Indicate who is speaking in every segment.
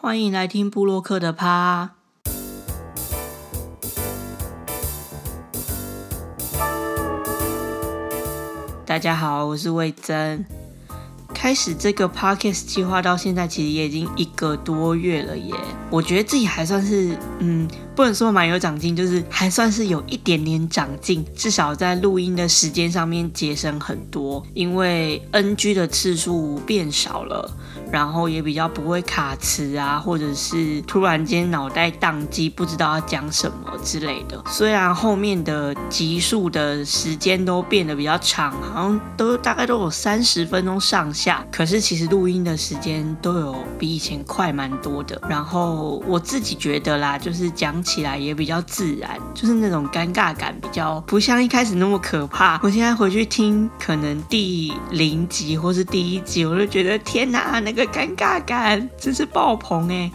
Speaker 1: 欢迎来听布洛克的趴。大家好，我是魏真。开始这个 podcast 计划到现在，其实也已经一个多月了耶。我觉得自己还算是，嗯，不能说蛮有长进，就是还算是有一点点长进，至少在录音的时间上面节省很多，因为 NG 的次数变少了。然后也比较不会卡词啊，或者是突然间脑袋宕机，不知道要讲什么之类的。虽然后面的集数的时间都变得比较长，好像都大概都有三十分钟上下，可是其实录音的时间都有比以前快蛮多的。然后我自己觉得啦，就是讲起来也比较自然，就是那种尴尬感比较不像一开始那么可怕。我现在回去听可能第零集或是第一集，我就觉得天哪，那个。尴尬感真是爆棚哎！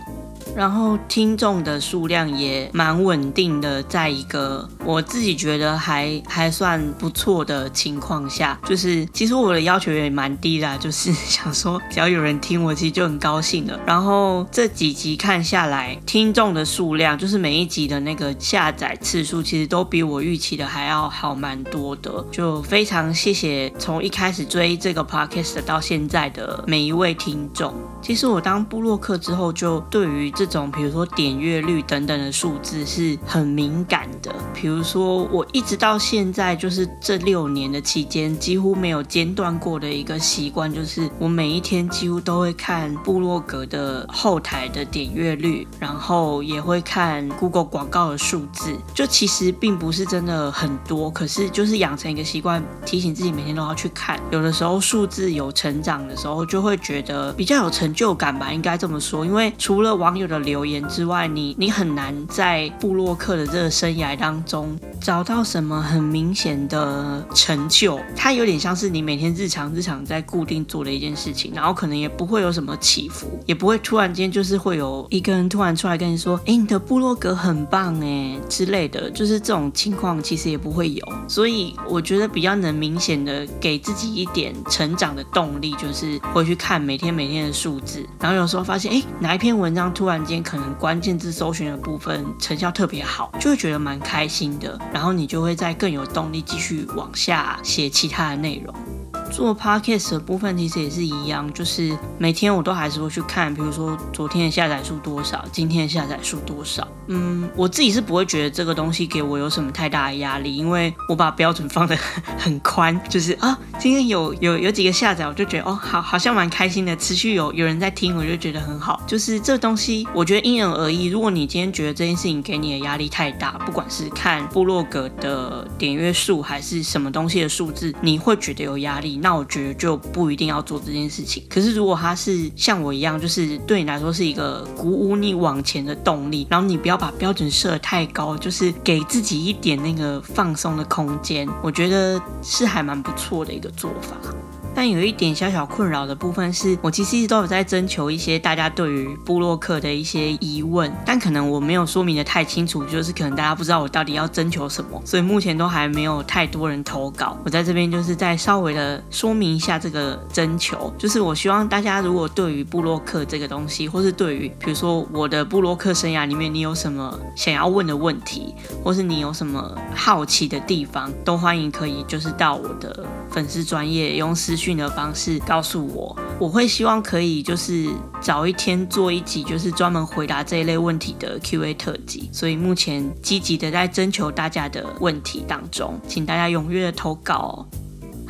Speaker 1: 然后听众的数量也蛮稳定的，在一个我自己觉得还还算不错的情况下，就是其实我的要求也蛮低的，就是想说只要有人听我，其实就很高兴了。然后这几集看下来，听众的数量，就是每一集的那个下载次数，其实都比我预期的还要好蛮多的。就非常谢谢从一开始追这个 podcast 到现在的每一位听众。其实我当布洛克之后，就对于这种比如说点阅率等等的数字是很敏感的。比如说我一直到现在，就是这六年的期间，几乎没有间断过的一个习惯，就是我每一天几乎都会看布洛格的后台的点阅率，然后也会看 Google 广告的数字。就其实并不是真的很多，可是就是养成一个习惯，提醒自己每天都要去看。有的时候数字有成长的时候，就会觉得比较有成。就感吧，应该这么说，因为除了网友的留言之外，你你很难在布洛克的这个生涯当中找到什么很明显的成就。它有点像是你每天日常日常在固定做的一件事情，然后可能也不会有什么起伏，也不会突然间就是会有一个人突然出来跟你说：“哎，你的布洛格很棒哎”之类的，就是这种情况其实也不会有。所以我觉得比较能明显的给自己一点成长的动力，就是会去看每天每天的数字。然后有时候发现，哎，哪一篇文章突然然间可能关键字搜寻的部分成效特别好，就会觉得蛮开心的。然后你就会再更有动力继续往下写其他的内容。做 podcast 的部分其实也是一样，就是每天我都还是会去看，比如说昨天的下载数多少，今天的下载数多少。嗯，我自己是不会觉得这个东西给我有什么太大的压力，因为我把标准放得很 宽，就是啊，今天有有有几个下载，我就觉得哦，好，好像蛮开心的，持续有有人在听，我就觉得很好。就是这东西，我觉得因人而异。如果你今天觉得这件事情给你的压力太大，不管是看部落格的点阅数还是什么东西的数字，你会觉得有压力。那我觉得就不一定要做这件事情。可是如果他是像我一样，就是对你来说是一个鼓舞你往前的动力，然后你不要把标准设太高，就是给自己一点那个放松的空间，我觉得是还蛮不错的一个做法。但有一点小小困扰的部分是，我其实一直都有在征求一些大家对于布洛克的一些疑问，但可能我没有说明的太清楚，就是可能大家不知道我到底要征求什么，所以目前都还没有太多人投稿。我在这边就是再稍微的说明一下这个征求，就是我希望大家如果对于布洛克这个东西，或是对于比如说我的布洛克生涯里面，你有什么想要问的问题，或是你有什么好奇的地方，都欢迎可以就是到我的粉丝专业用私。讯的方式告诉我，我会希望可以就是早一天做一集，就是专门回答这一类问题的 Q&A 特辑。所以目前积极的在征求大家的问题当中，请大家踊跃的投稿。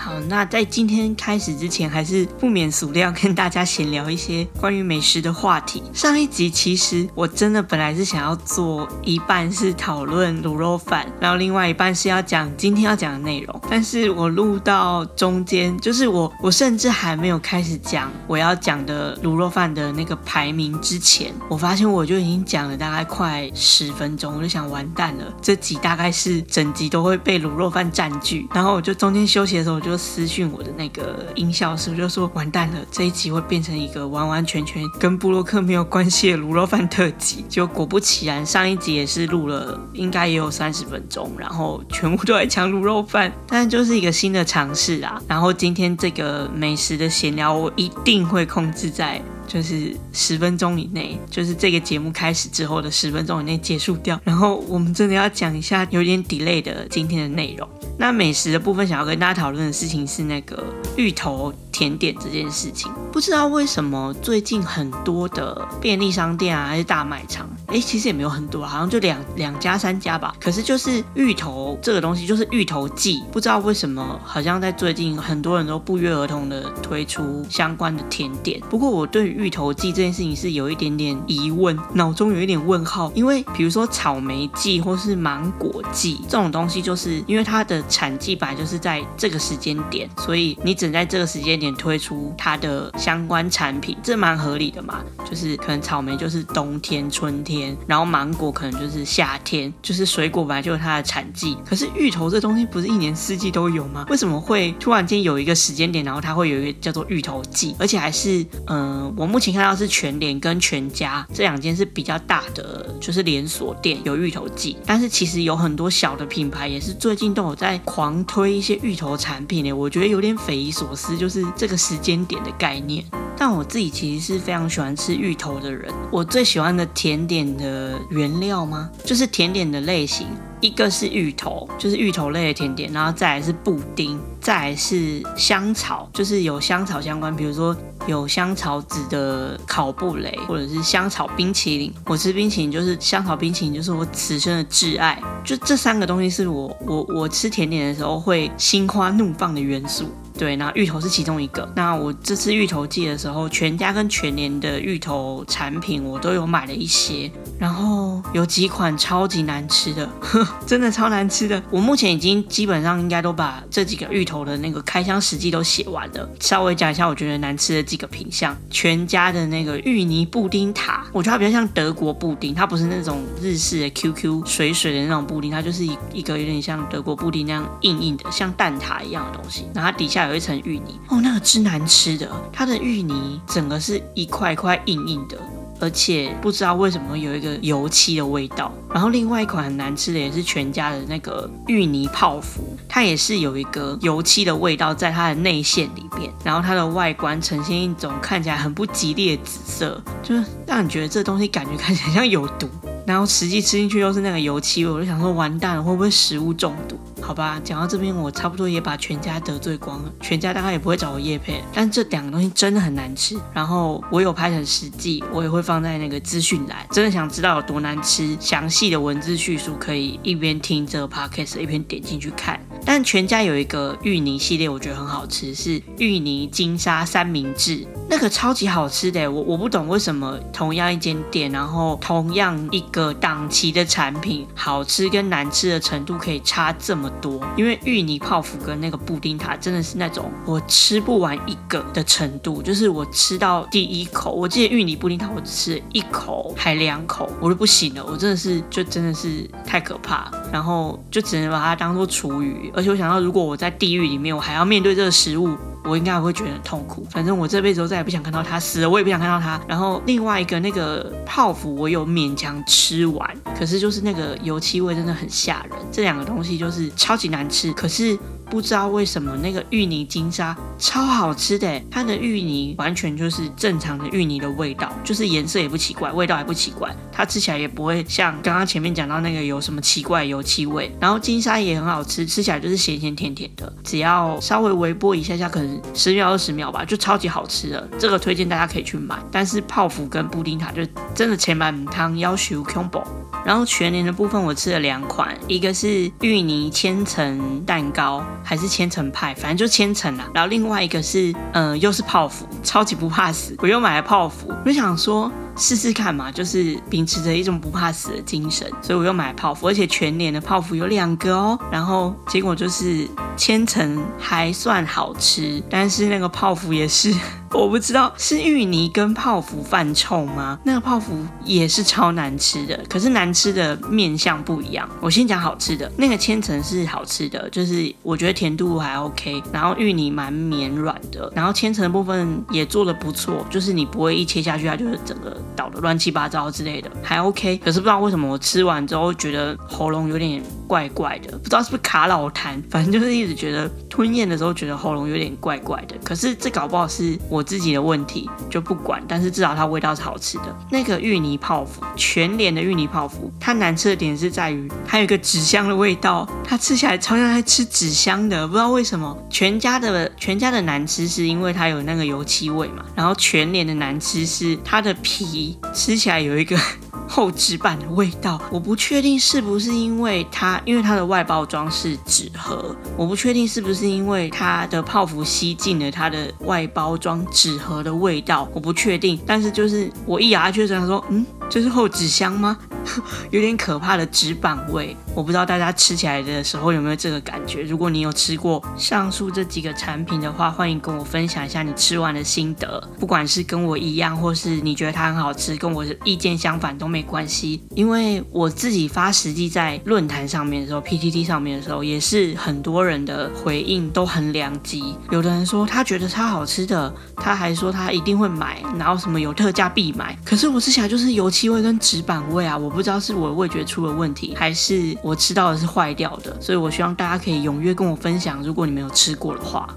Speaker 1: 好，那在今天开始之前，还是不免俗的要跟大家闲聊一些关于美食的话题。上一集其实我真的本来是想要做一半是讨论卤肉饭，然后另外一半是要讲今天要讲的内容。但是我录到中间，就是我我甚至还没有开始讲我要讲的卤肉饭的那个排名之前，我发现我就已经讲了大概快十分钟，我就想完蛋了，这集大概是整集都会被卤肉饭占据。然后我就中间休息的时候。我就就私讯我的那个音效师，就说完蛋了，这一集会变成一个完完全全跟布洛克没有关系的卤肉饭特辑。就果不其然，上一集也是录了，应该也有三十分钟，然后全部都在讲卤肉饭，但就是一个新的尝试啊。然后今天这个美食的闲聊，我一定会控制在。就是十分钟以内，就是这个节目开始之后的十分钟以内结束掉。然后我们真的要讲一下有点 delay 的今天的内容。那美食的部分，想要跟大家讨论的事情是那个芋头甜点这件事情。不知道为什么最近很多的便利商店啊，还是大卖场，哎，其实也没有很多，好像就两两家三家吧。可是就是芋头这个东西，就是芋头季，不知道为什么，好像在最近很多人都不约而同的推出相关的甜点。不过我对芋头季这件事情是有一点点疑问，脑中有一点问号，因为比如说草莓季或是芒果季这种东西，就是因为它的产季本来就是在这个时间点，所以你只能在这个时间点推出它的相关产品，这蛮合理的嘛。就是可能草莓就是冬天、春天，然后芒果可能就是夏天，就是水果本来就有它的产季。可是芋头这东西不是一年四季都有吗？为什么会突然间有一个时间点，然后它会有一个叫做芋头季，而且还是嗯，我目前看到是全联跟全家这两间是比较大的，就是连锁店有芋头季，但是其实有很多小的品牌也是最近都有在。狂推一些芋头产品呢，我觉得有点匪夷所思，就是这个时间点的概念。但我自己其实是非常喜欢吃芋头的人，我最喜欢的甜点的原料吗？就是甜点的类型，一个是芋头，就是芋头类的甜点，然后再来是布丁，再来是香草，就是有香草相关，比如说有香草籽的烤布雷，或者是香草冰淇淋。我吃冰淇淋就是香草冰淇淋，就是我此生的挚爱。就这三个东西是我我我吃甜点的时候会心花怒放的元素。对，那芋头是其中一个。那我这次芋头季的时候，全家跟全年的芋头产品我都有买了一些，然后有几款超级难吃的，呵 真的超难吃的。我目前已经基本上应该都把这几个芋头的那个开箱实际都写完了。稍微讲一下我觉得难吃的几个品相，全家的那个芋泥布丁塔，我觉得它比较像德国布丁，它不是那种日式的 QQ 水水的那种布丁，它就是一一个有点像德国布丁那样硬硬的，像蛋挞一样的东西，然后它底下。有一层芋泥哦，那个之难吃的，它的芋泥整个是一块块硬硬的，而且不知道为什么有一个油漆的味道。然后另外一款很难吃的也是全家的那个芋泥泡芙，它也是有一个油漆的味道在它的内馅里面，然后它的外观呈现一种看起来很不吉利的紫色，就是让你觉得这东西感觉看起来像有毒。然后实际吃进去又是那个油漆味，我就想说完蛋了，会不会食物中毒？好吧，讲到这边我差不多也把全家得罪光了，全家大概也不会找我叶配。但这两个东西真的很难吃，然后我有拍成实际，我也会放在那个资讯栏。真的想知道有多难吃，详细的文字叙述可以一边听这个 podcast 一边点进去看。但全家有一个芋泥系列，我觉得很好吃，是芋泥金沙三明治，那个超级好吃的。我我不懂为什么同样一间店，然后同样一个档期的产品，好吃跟难吃的程度可以差这么多。因为芋泥泡芙跟那个布丁塔真的是那种我吃不完一个的程度，就是我吃到第一口，我记得芋泥布丁塔我只吃一口还两口，我就不行了，我真的是就真的是太可怕，然后就只能把它当做厨余。而且我想到，如果我在地狱里面，我还要面对这个食物，我应该会觉得很痛苦。反正我这辈子都再也不想看到它死了，我也不想看到它。然后另外一个那个泡芙，我有勉强吃完，可是就是那个油漆味真的很吓人。这两个东西就是超级难吃，可是。不知道为什么那个芋泥金沙超好吃的，它的芋泥完全就是正常的芋泥的味道，就是颜色也不奇怪，味道也不奇怪，它吃起来也不会像刚刚前面讲到那个有什么奇怪油漆味。然后金沙也很好吃，吃起来就是咸咸甜甜的，只要稍微微波一下下，可能十秒二十秒吧，就超级好吃的。这个推荐大家可以去买。但是泡芙跟布丁塔就真的前满汤要求 combo。然后全年的部分我吃了两款，一个是芋泥千层蛋糕。还是千层派，反正就千层啦。然后另外一个是，嗯，又是泡芙，超级不怕死。我又买了泡芙，我就想说试试看嘛，就是秉持着一种不怕死的精神，所以我又买泡芙，而且全年的泡芙有两个哦。然后结果就是千层还算好吃，但是那个泡芙也是。我不知道是芋泥跟泡芙犯臭吗？那个泡芙也是超难吃的，可是难吃的面相不一样。我先讲好吃的，那个千层是好吃的，就是我觉得甜度还 OK，然后芋泥蛮绵软的，然后千层的部分也做的不错，就是你不会一切下去它就是整个倒的乱七八糟之类的，还 OK。可是不知道为什么我吃完之后觉得喉咙有点怪怪的，不知道是不是卡老痰，反正就是一直觉得吞咽的时候觉得喉咙有点怪怪的。可是这搞不好是我自己的问题，就不管。但是至少它味道是好吃的。那个芋泥泡芙，全脸的芋泥泡芙，它难吃的点是在于它有一个纸箱的味道，它吃起来超像在吃纸箱的，不知道为什么。全家的全家的难吃是因为它有那个油漆味嘛，然后全脸的难吃是它的皮吃起来有一个。厚纸板的味道，我不确定是不是因为它，因为它的外包装是纸盒，我不确定是不是因为它的泡芙吸进了它的外包装纸盒的味道，我不确定。但是就是我一咬下去，想说，嗯。这是厚纸箱吗？有点可怕的纸板味，我不知道大家吃起来的时候有没有这个感觉。如果你有吃过上述这几个产品的话，欢迎跟我分享一下你吃完的心得。不管是跟我一样，或是你觉得它很好吃，跟我的意见相反都没关系。因为我自己发实际在论坛上面的时候，PTT 上面的时候，也是很多人的回应都很两极。有的人说他觉得超好吃的，他还说他一定会买，然后什么有特价必买。可是我吃起来就是油漆。味跟纸板味啊，我不知道是我的味觉出了问题，还是我吃到的是坏掉的，所以我希望大家可以踊跃跟我分享，如果你没有吃过的话。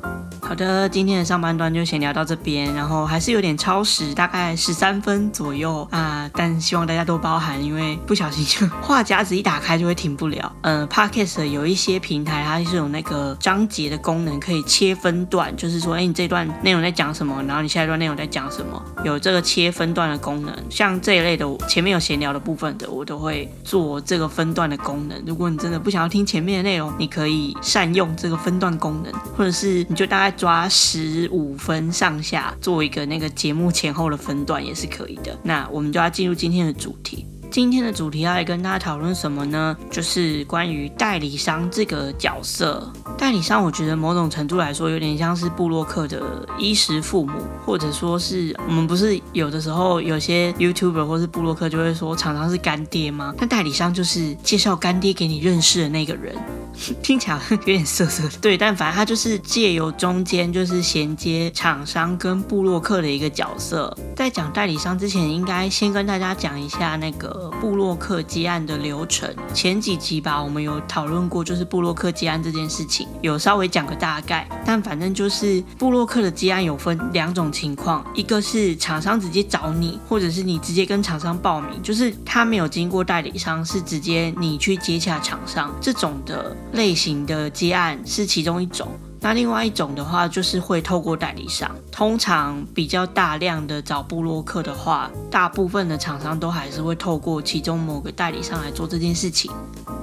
Speaker 1: 好的，今天的上半段就先聊到这边，然后还是有点超时，大概十三分左右啊，但希望大家都包涵，因为不小心就话夹子一打开就会停不了。嗯，Podcast 有一些平台它是有那个章节的功能，可以切分段，就是说，哎，你这段内容在讲什么，然后你下一段内容在讲什么，有这个切分段的功能。像这一类的，前面有闲聊的部分的，我都会做这个分段的功能。如果你真的不想要听前面的内容，你可以善用这个分段功能，或者是你就大概。抓十五分上下做一个那个节目前后的分段也是可以的。那我们就要进入今天的主题。今天的主题要来跟大家讨论什么呢？就是关于代理商这个角色。代理商，我觉得某种程度来说，有点像是布洛克的衣食父母，或者说是我们不是有的时候有些 YouTuber 或是布洛克就会说厂商是干爹吗？那代理商就是介绍干爹给你认识的那个人。听起来有点涩涩，对，但反正他就是借由中间就是衔接厂商跟布洛克的一个角色。在讲代理商之前，应该先跟大家讲一下那个布洛克接案的流程。前几集吧，我们有讨论过，就是布洛克接案这件事情，有稍微讲个大概。但反正就是布洛克的接案有分两种情况，一个是厂商直接找你，或者是你直接跟厂商报名，就是他没有经过代理商，是直接你去接洽厂商这种的。类型的接案是其中一种，那另外一种的话就是会透过代理商。通常比较大量的找布洛克的话，大部分的厂商都还是会透过其中某个代理商来做这件事情。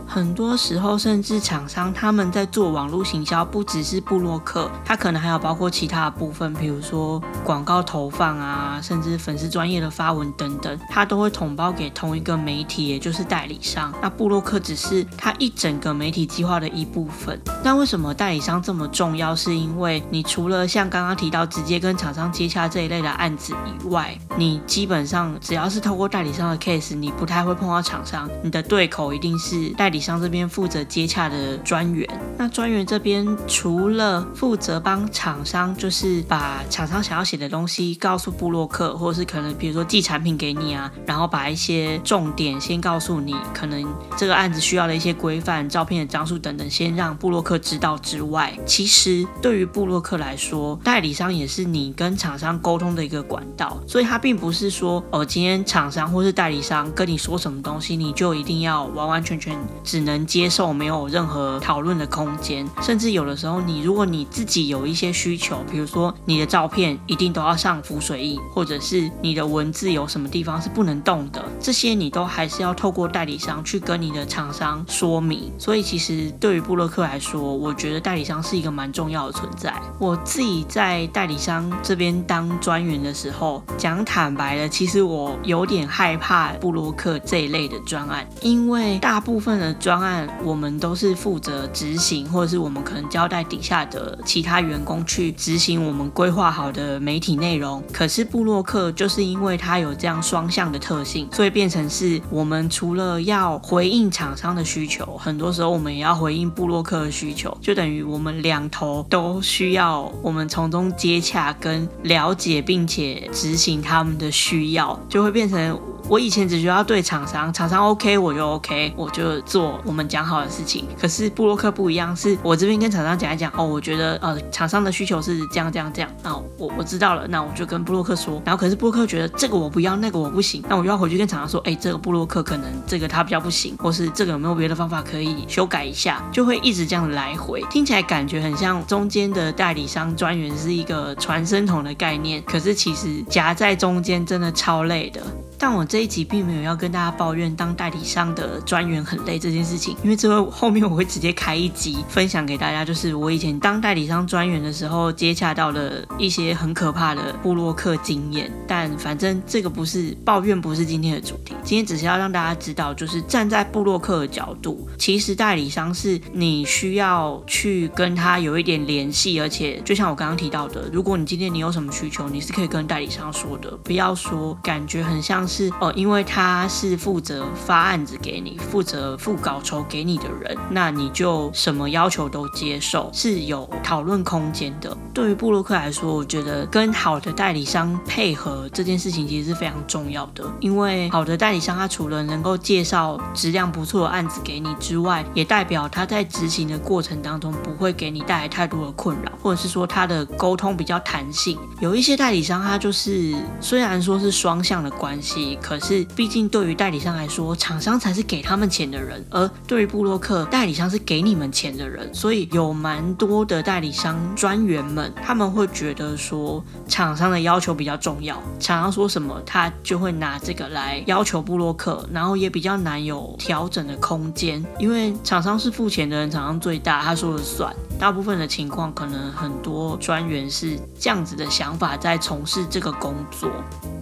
Speaker 1: 很多时候，甚至厂商他们在做网络行销，不只是布洛克，他可能还有包括其他的部分，比如说广告投放啊，甚至粉丝专业的发文等等，他都会统包给同一个媒体，也就是代理商。那布洛克只是他一整个媒体计划的一部分。那为什么代理商这么重重要？是因为你除了像刚刚提到直接跟厂商接洽这一类的案子以外，你基本上只要是透过代理商的 case，你不太会碰到厂商，你的对口一定是代理。商这边负责接洽的专员，那专员这边除了负责帮厂商，就是把厂商想要写的东西告诉布洛克，或者是可能比如说寄产品给你啊，然后把一些重点先告诉你，可能这个案子需要的一些规范、照片的张数等等，先让布洛克知道之外，其对于布洛克来说，代理商也是你跟厂商沟通的一个管道，所以他并不是说哦，今天厂商或是代理商跟你说什么东西，你就一定要完完全全。只能接受，没有任何讨论的空间。甚至有的时候，你如果你自己有一些需求，比如说你的照片一定都要上浮水印，或者是你的文字有什么地方是不能动的，这些你都还是要透过代理商去跟你的厂商说明。所以其实对于布洛克来说，我觉得代理商是一个蛮蛮重要的存在。我自己在代理商这边当专员的时候，讲坦白的，其实我有点害怕布洛克这一类的专案，因为大部分的。专案我们都是负责执行，或者是我们可能交代底下的其他员工去执行我们规划好的媒体内容。可是布洛克就是因为它有这样双向的特性，所以变成是我们除了要回应厂商的需求，很多时候我们也要回应布洛克的需求，就等于我们两头都需要，我们从中接洽跟了解，并且执行他们的需要，就会变成。我以前只需要对厂商，厂商 OK 我就 OK，我就做我们讲好的事情。可是布洛克不一样，是我这边跟厂商讲一讲，哦，我觉得呃厂商的需求是这样这样这样，那我我知道了，那我就跟布洛克说。然后可是布洛克觉得这个我不要，那个我不行，那我就要回去跟厂商说，哎，这个布洛克可能这个他比较不行，或是这个有没有别的方法可以修改一下，就会一直这样来回，听起来感觉很像中间的代理商专员是一个传声筒的概念，可是其实夹在中间真的超累的。但我这一集并没有要跟大家抱怨当代理商的专员很累这件事情，因为这会后面我会直接开一集分享给大家，就是我以前当代理商专员的时候接洽到了一些很可怕的布洛克经验。但反正这个不是抱怨，不是今天的主题，今天只是要让大家知道，就是站在布洛克的角度，其实代理商是你需要去跟他有一点联系，而且就像我刚刚提到的，如果你今天你有什么需求，你是可以跟代理商说的，不要说感觉很像。是哦，因为他是负责发案子给你、负责付稿酬给你的人，那你就什么要求都接受，是有讨论空间的。对于布洛克来说，我觉得跟好的代理商配合这件事情其实是非常重要的，因为好的代理商他除了能够介绍质量不错的案子给你之外，也代表他在执行的过程当中不会给你带来太多的困扰，或者是说他的沟通比较弹性。有一些代理商他就是虽然说是双向的关系。可是，毕竟对于代理商来说，厂商才是给他们钱的人，而对于布洛克，代理商是给你们钱的人。所以有蛮多的代理商专员们，他们会觉得说，厂商的要求比较重要，厂商说什么，他就会拿这个来要求布洛克，然后也比较难有调整的空间，因为厂商是付钱的人，厂商最大，他说了算。大部分的情况，可能很多专员是这样子的想法，在从事这个工作。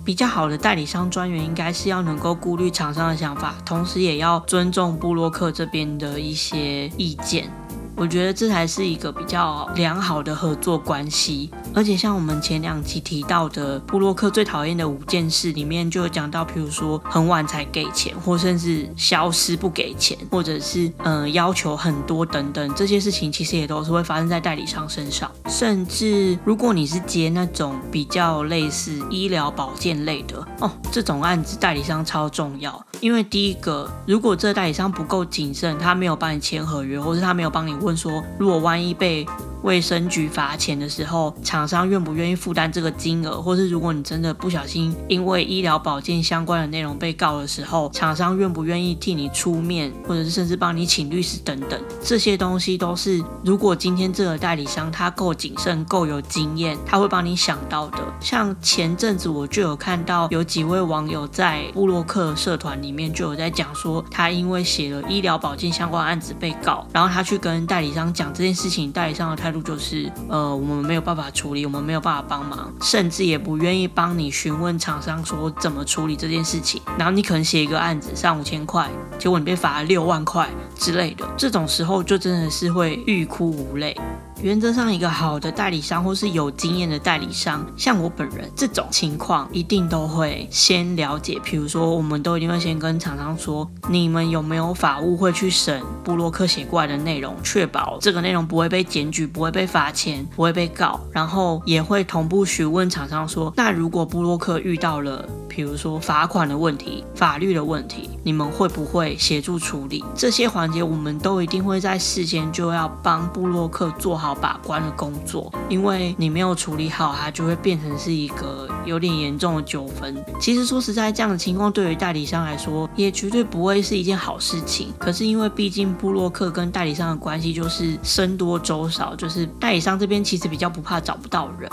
Speaker 1: 比较好的代理商专员，应该是要能够顾虑厂商的想法，同时也要尊重布洛克这边的一些意见。我觉得这才是一个比较良好的合作关系，而且像我们前两期提到的布洛克最讨厌的五件事里面，就有讲到，譬如说很晚才给钱，或甚至消失不给钱，或者是嗯要求很多等等，这些事情其实也都是会发生在代理商身上。甚至如果你是接那种比较类似医疗保健类的哦，这种案子代理商超重要，因为第一个，如果这代理商不够谨慎，他没有帮你签合约，或是他没有帮你问。说，如果万一被。卫生局罚钱的时候，厂厂商愿不愿意负担这个金额？或是如果你真的不小心因为医疗保健相关的内容被告的时候，厂商愿不愿意替你出面，或者是甚至帮你请律师等等，这些东西都是如果今天这个代理商他够谨慎、够有经验，他会帮你想到的。像前阵子我就有看到有几位网友在布洛克社团里面就有在讲说，他因为写了医疗保健相关案子被告，然后他去跟代理商讲这件事情，代理商的态。度就是呃，我们没有办法处理，我们没有办法帮忙，甚至也不愿意帮你询问厂商说怎么处理这件事情。然后你可能写一个案子上五千块，结果你被罚了六万块之类的，这种时候就真的是会欲哭无泪。原则上，一个好的代理商或是有经验的代理商，像我本人这种情况，一定都会先了解。比如说，我们都一定会先跟厂商说，你们有没有法务会去审布洛克写过来的内容，确保这个内容不会被检举，不会被罚钱，不会被告。然后后也会同步询问厂商说，那如果布洛克遇到了，比如说罚款的问题、法律的问题，你们会不会协助处理？这些环节，我们都一定会在事先就要帮布洛克做好。把关的工作，因为你没有处理好，它就会变成是一个有点严重的纠纷。其实说实在，这样的情况对于代理商来说，也绝对不会是一件好事情。可是因为毕竟布洛克跟代理商的关系就是僧多粥少，就是代理商这边其实比较不怕找不到人。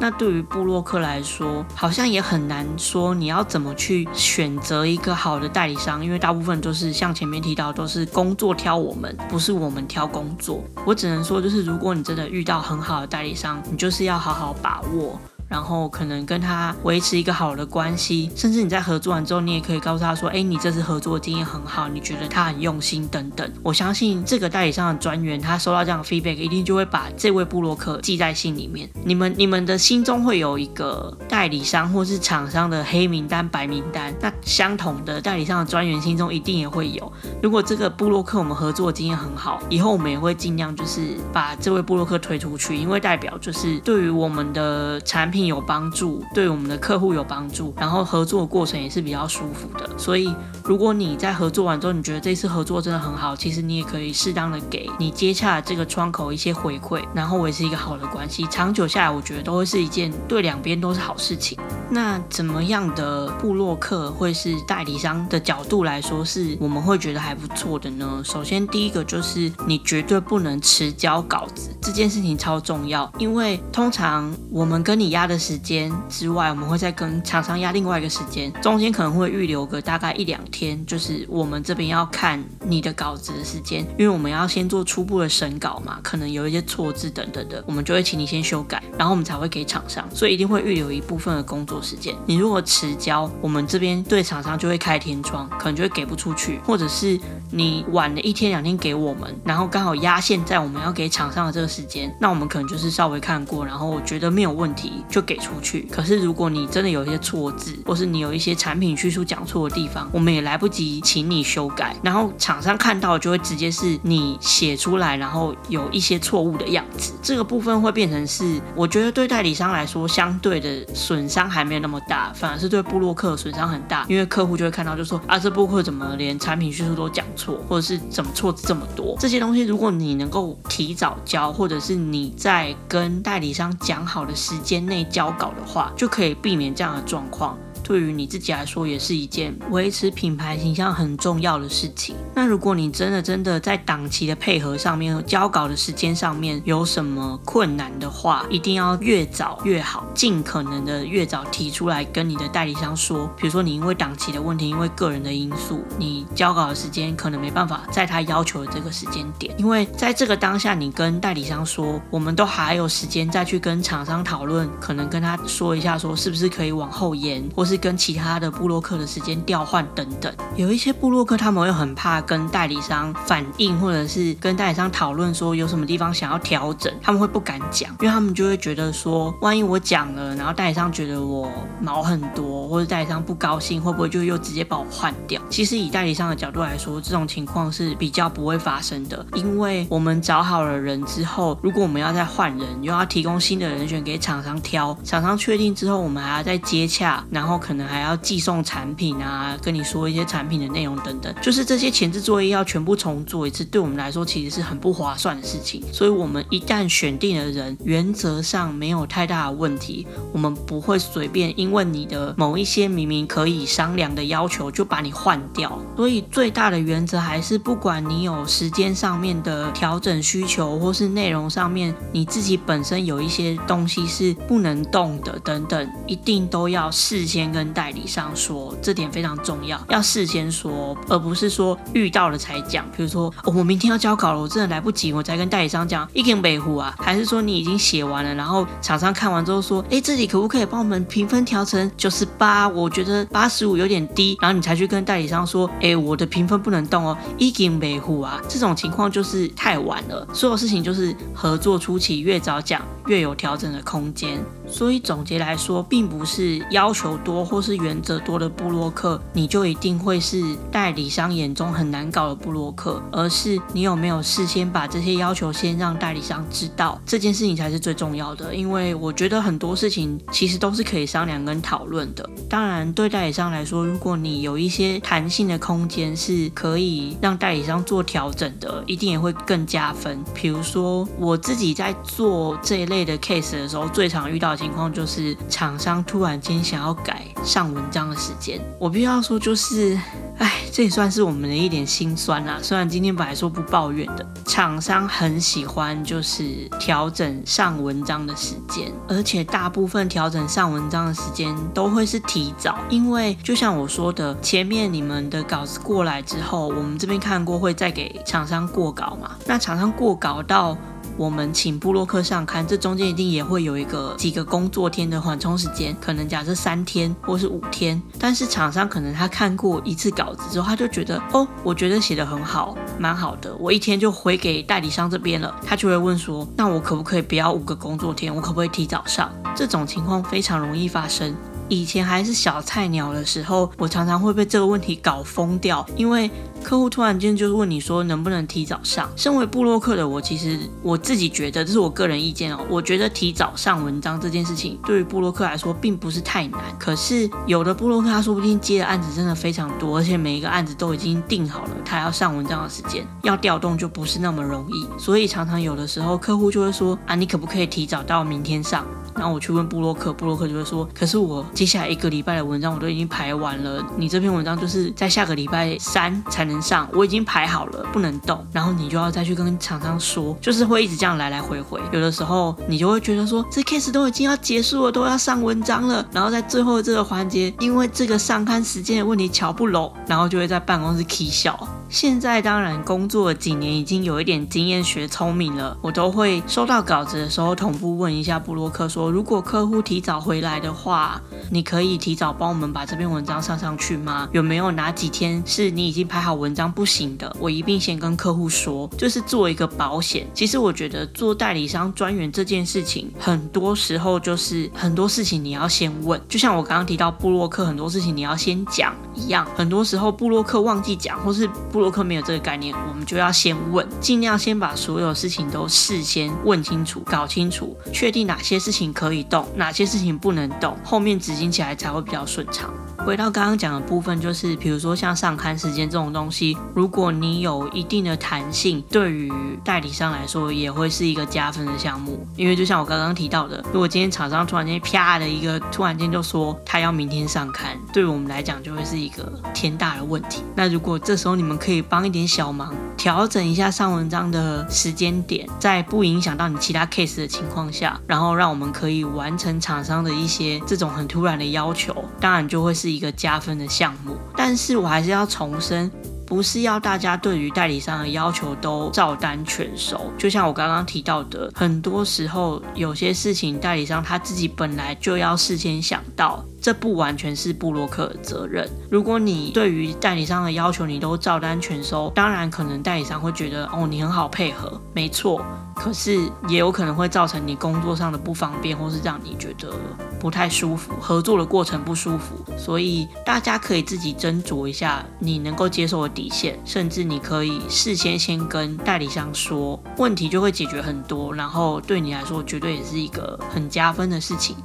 Speaker 1: 那对于布洛克来说，好像也很难说你要怎么去选择一个好的代理商，因为大部分都是像前面提到，都是工作挑我们，不是我们挑工作。我只能说，就是如果你真的遇到很好的代理商，你就是要好好把握。然后可能跟他维持一个好的关系，甚至你在合作完之后，你也可以告诉他说：“哎，你这次合作经验很好，你觉得他很用心等等。”我相信这个代理商的专员，他收到这样的 feedback，一定就会把这位布洛克记在心里面。你们你们的心中会有一个代理商或是厂商的黑名单、白名单，那相同的代理商的专员心中一定也会有。如果这个布洛克我们合作经验很好，以后我们也会尽量就是把这位布洛克推出去，因为代表就是对于我们的产品品。有帮助，对我们的客户有帮助，然后合作过程也是比较舒服的。所以，如果你在合作完之后，你觉得这次合作真的很好，其实你也可以适当的给你接洽这个窗口一些回馈，然后维持一个好的关系。长久下来，我觉得都会是一件对两边都是好事情。那怎么样的布洛克会是代理商的角度来说，是我们会觉得还不错的呢？首先，第一个就是你绝对不能迟交稿子，这件事情超重要，因为通常我们跟你压的时间之外，我们会再跟厂商压另外一个时间，中间可能会预留个大概一两天，就是我们这边要看你的稿子的时间，因为我们要先做初步的审稿嘛，可能有一些错字等等的，我们就会请你先修改，然后我们才会给厂商，所以一定会预留一部分的工作时间。你如果迟交，我们这边对厂商就会开天窗，可能就会给不出去，或者是你晚了一天两天给我们，然后刚好压线在我们要给厂商的这个时间，那我们可能就是稍微看过，然后我觉得没有问题就给出去。可是如果你真的有一些错字，或是你有一些产品叙述讲错的地方，我们也来不及请你修改，然后厂商看到就会直接是你写出来，然后有一些错误的样子，这个部分会变成是，我我觉得对代理商来说相对的损伤还没有那么大，反而是对布洛克损伤很大，因为客户就会看到就说啊，这布洛克怎么连产品叙述都讲错，或者是怎么错这么多，这些东西如果你能够提早交，或者是你在跟代理商讲好的时间内交稿的话，就可以避免这样的状况。对于你自己来说，也是一件维持品牌形象很重要的事情。那如果你真的真的在档期的配合上面、交稿的时间上面有什么困难的话，一定要越早越好，尽可能的越早提出来跟你的代理商说。比如说你因为档期的问题，因为个人的因素，你交稿的时间可能没办法在他要求的这个时间点。因为在这个当下，你跟代理商说，我们都还有时间再去跟厂商讨论，可能跟他说一下，说是不是可以往后延，或是。跟其他的布洛克的时间调换等等，有一些布洛克他们会很怕跟代理商反映，或者是跟代理商讨论说有什么地方想要调整，他们会不敢讲，因为他们就会觉得说，万一我讲了，然后代理商觉得我毛很多，或者代理商不高兴，会不会就又直接把我换掉？其实以代理商的角度来说，这种情况是比较不会发生的，因为我们找好了人之后，如果我们要再换人，又要提供新的人选给厂商挑，厂商确定之后，我们还要再接洽，然后。可能还要寄送产品啊，跟你说一些产品的内容等等，就是这些前置作业要全部重做一次，对我们来说其实是很不划算的事情。所以，我们一旦选定了人，原则上没有太大的问题，我们不会随便因为你的某一些明明可以商量的要求就把你换掉。所以，最大的原则还是，不管你有时间上面的调整需求，或是内容上面你自己本身有一些东西是不能动的等等，一定都要事先。跟代理商说，这点非常重要，要事先说，而不是说遇到了才讲。比如说，我明天要交稿了，我真的来不及，我才跟代理商讲，一定北湖啊，还是说你已经写完了，然后厂商看完之后说，哎，这里可不可以帮我们评分调成九十八？我觉得八十五有点低，然后你才去跟代理商说，哎，我的评分不能动哦，一定北湖啊，这种情况就是太晚了。所有事情就是合作初期越早讲，越有调整的空间。所以总结来说，并不是要求多或是原则多的布洛克，你就一定会是代理商眼中很难搞的布洛克，而是你有没有事先把这些要求先让代理商知道，这件事情才是最重要的。因为我觉得很多事情其实都是可以商量跟讨论的。当然，对代理商来说，如果你有一些弹性的空间是可以让代理商做调整的，一定也会更加分。比如说我自己在做这一类的 case 的时候，最常遇到。情况就是厂商突然间想要改上文章的时间，我必须要说，就是，哎，这也算是我们的一点心酸啦。虽然今天本来说不抱怨的，厂商很喜欢就是调整上文章的时间，而且大部分调整上文章的时间都会是提早，因为就像我说的，前面你们的稿子过来之后，我们这边看过会再给厂商过稿嘛？那厂商过稿到。我们请布洛克上刊，这中间一定也会有一个几个工作天的缓冲时间，可能假设三天或是五天。但是厂商可能他看过一次稿子之后，他就觉得哦，我觉得写的很好，蛮好的，我一天就回给代理商这边了。他就会问说，那我可不可以不要五个工作天，我可不可以提早上？这种情况非常容易发生。以前还是小菜鸟的时候，我常常会被这个问题搞疯掉，因为客户突然间就问你说能不能提早上。身为布洛克的我，其实我自己觉得这是我个人意见哦，我觉得提早上文章这件事情对于布洛克来说并不是太难。可是有的布洛克他说不定接的案子真的非常多，而且每一个案子都已经定好了他要上文章的时间，要调动就不是那么容易。所以常常有的时候客户就会说啊，你可不可以提早到明天上？然后我去问布洛克，布洛克就会说，可是我接下来一个礼拜的文章我都已经排完了，你这篇文章就是在下个礼拜三才能上，我已经排好了，不能动。然后你就要再去跟厂商说，就是会一直这样来来回回。有的时候你就会觉得说，这 case 都已经要结束了，都要上文章了，然后在最后这个环节，因为这个上刊时间的问题瞧不拢，然后就会在办公室 k 笑。现在当然工作几年，已经有一点经验，学聪明了，我都会收到稿子的时候同步问一下布洛克说，如果客户提早回来的话，你可以提早帮我们把这篇文章上上去吗？有没有哪几天是你已经排好文章不行的？我一并先跟客户说，就是做一个保险。其实我觉得做代理商专员这件事情，很多时候就是很多事情你要先问，就像我刚刚提到布洛克很多事情你要先讲一样，很多时候布洛克忘记讲，或是布。洛克没有这个概念，我们就要先问，尽量先把所有事情都事先问清楚、搞清楚，确定哪些事情可以动，哪些事情不能动，后面执行起来才会比较顺畅。回到刚刚讲的部分，就是比如说像上刊时间这种东西，如果你有一定的弹性，对于代理商来说也会是一个加分的项目。因为就像我刚刚提到的，如果今天厂商突然间啪的一个突然间就说他要明天上刊，对我们来讲就会是一个天大的问题。那如果这时候你们可以帮一点小忙，调整一下上文章的时间点，在不影响到你其他 case 的情况下，然后让我们可以完成厂商的一些这种很突然的要求，当然就会是。一个加分的项目，但是我还是要重申，不是要大家对于代理商的要求都照单全收。就像我刚刚提到的，很多时候有些事情代理商他自己本来就要事先想到。这不完全是布洛克的责任。如果你对于代理商的要求你都照单全收，当然可能代理商会觉得哦你很好配合，没错。可是也有可能会造成你工作上的不方便，或是让你觉得不太舒服，合作的过程不舒服。所以大家可以自己斟酌一下你能够接受的底线，甚至你可以事先先跟代理商说，问题就会解决很多，然后对你来说绝对也是一个很加分的事情。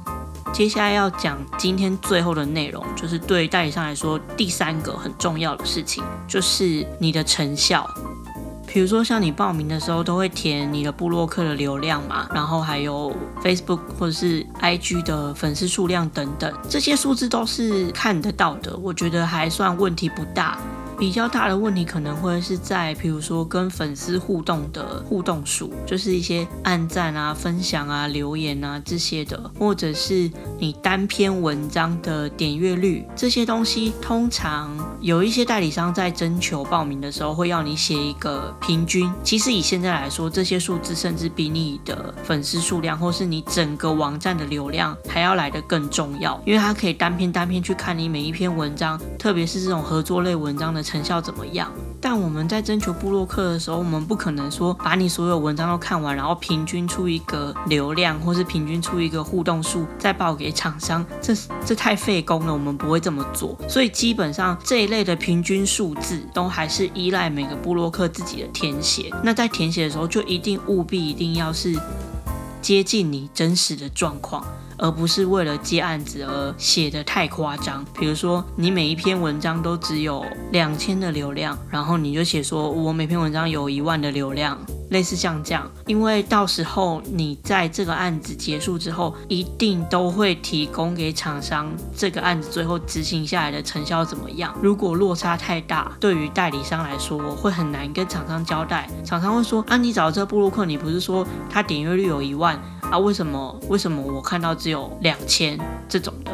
Speaker 1: 接下来要讲今天最后的内容，就是对代理商来说第三个很重要的事情，就是你的成效。比如说像你报名的时候都会填你的布洛克的流量嘛，然后还有 Facebook 或者是 IG 的粉丝数量等等，这些数字都是看得到的，我觉得还算问题不大。比较大的问题可能会是在，比如说跟粉丝互动的互动数，就是一些按赞啊、分享啊、留言啊这些的，或者是你单篇文章的点阅率这些东西，通常有一些代理商在征求报名的时候会要你写一个平均。其实以现在来说，这些数字甚至比你的粉丝数量或是你整个网站的流量还要来得更重要，因为它可以单篇单篇去看你每一篇文章，特别是这种合作类文章的。成效怎么样？但我们在征求布洛克的时候，我们不可能说把你所有文章都看完，然后平均出一个流量，或是平均出一个互动数，再报给厂商。这这太费工了，我们不会这么做。所以基本上这一类的平均数字，都还是依赖每个布洛克自己的填写。那在填写的时候，就一定务必一定要是接近你真实的状况。而不是为了接案子而写的太夸张。比如说，你每一篇文章都只有两千的流量，然后你就写说，我每篇文章有一万的流量，类似像这样。因为到时候你在这个案子结束之后，一定都会提供给厂商这个案子最后执行下来的成效怎么样。如果落差太大，对于代理商来说会很难跟厂商交代。厂商会说，啊，你找的这个布鲁克，你不是说他点阅率有一万？啊，为什么？为什么我看到只有两千这种的？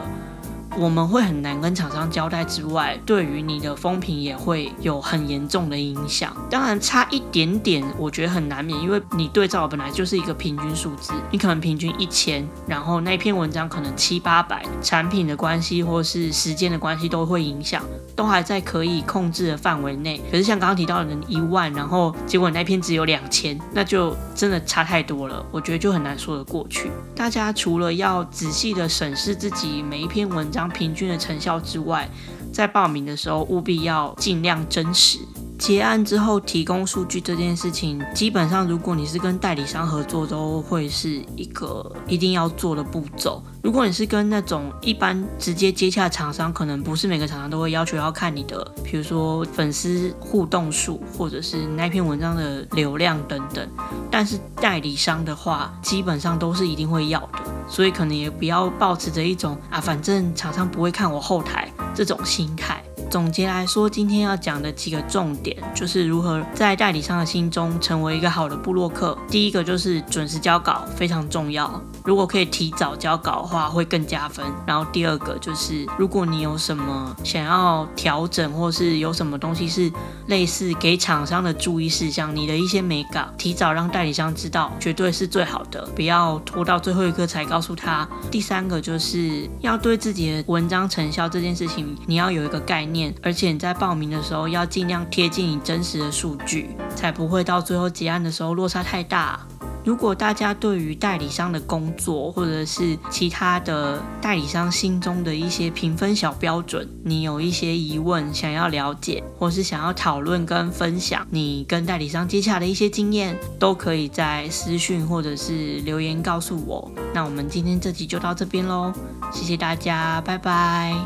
Speaker 1: 我们会很难跟厂商交代之外，对于你的风评也会有很严重的影响。当然差一点点，我觉得很难免，因为你对照本来就是一个平均数字，你可能平均一千，然后那篇文章可能七八百，产品的关系或是时间的关系都会影响，都还在可以控制的范围内。可是像刚刚提到的一万，然后结果那篇只有两千，那就真的差太多了，我觉得就很难说得过去。大家除了要仔细的审视自己每一篇文章。平均的成效之外，在报名的时候务必要尽量真实，结案之后提供数据这件事情，基本上如果你是跟代理商合作，都会是一个一定要做的步骤。如果你是跟那种一般直接接洽厂商，可能不是每个厂商都会要求要看你的，比如说粉丝互动数，或者是那篇文章的流量等等。但是代理商的话，基本上都是一定会要的，所以可能也不要抱持着一种啊，反正厂商不会看我后台这种心态。总结来说，今天要讲的几个重点，就是如何在代理商的心中成为一个好的布洛克。第一个就是准时交稿，非常重要。如果可以提早交稿的话，会更加分。然后第二个就是，如果你有什么想要调整，或是有什么东西是类似给厂商的注意事项，你的一些美稿，提早让代理商知道，绝对是最好的。不要拖到最后一刻才告诉他。第三个就是要对自己的文章成效这件事情，你要有一个概念而且你在报名的时候要尽量贴近你真实的数据，才不会到最后结案的时候落差太大。如果大家对于代理商的工作，或者是其他的代理商心中的一些评分小标准，你有一些疑问想要了解，或是想要讨论跟分享你跟代理商接洽的一些经验，都可以在私讯或者是留言告诉我。那我们今天这集就到这边喽，谢谢大家，拜拜。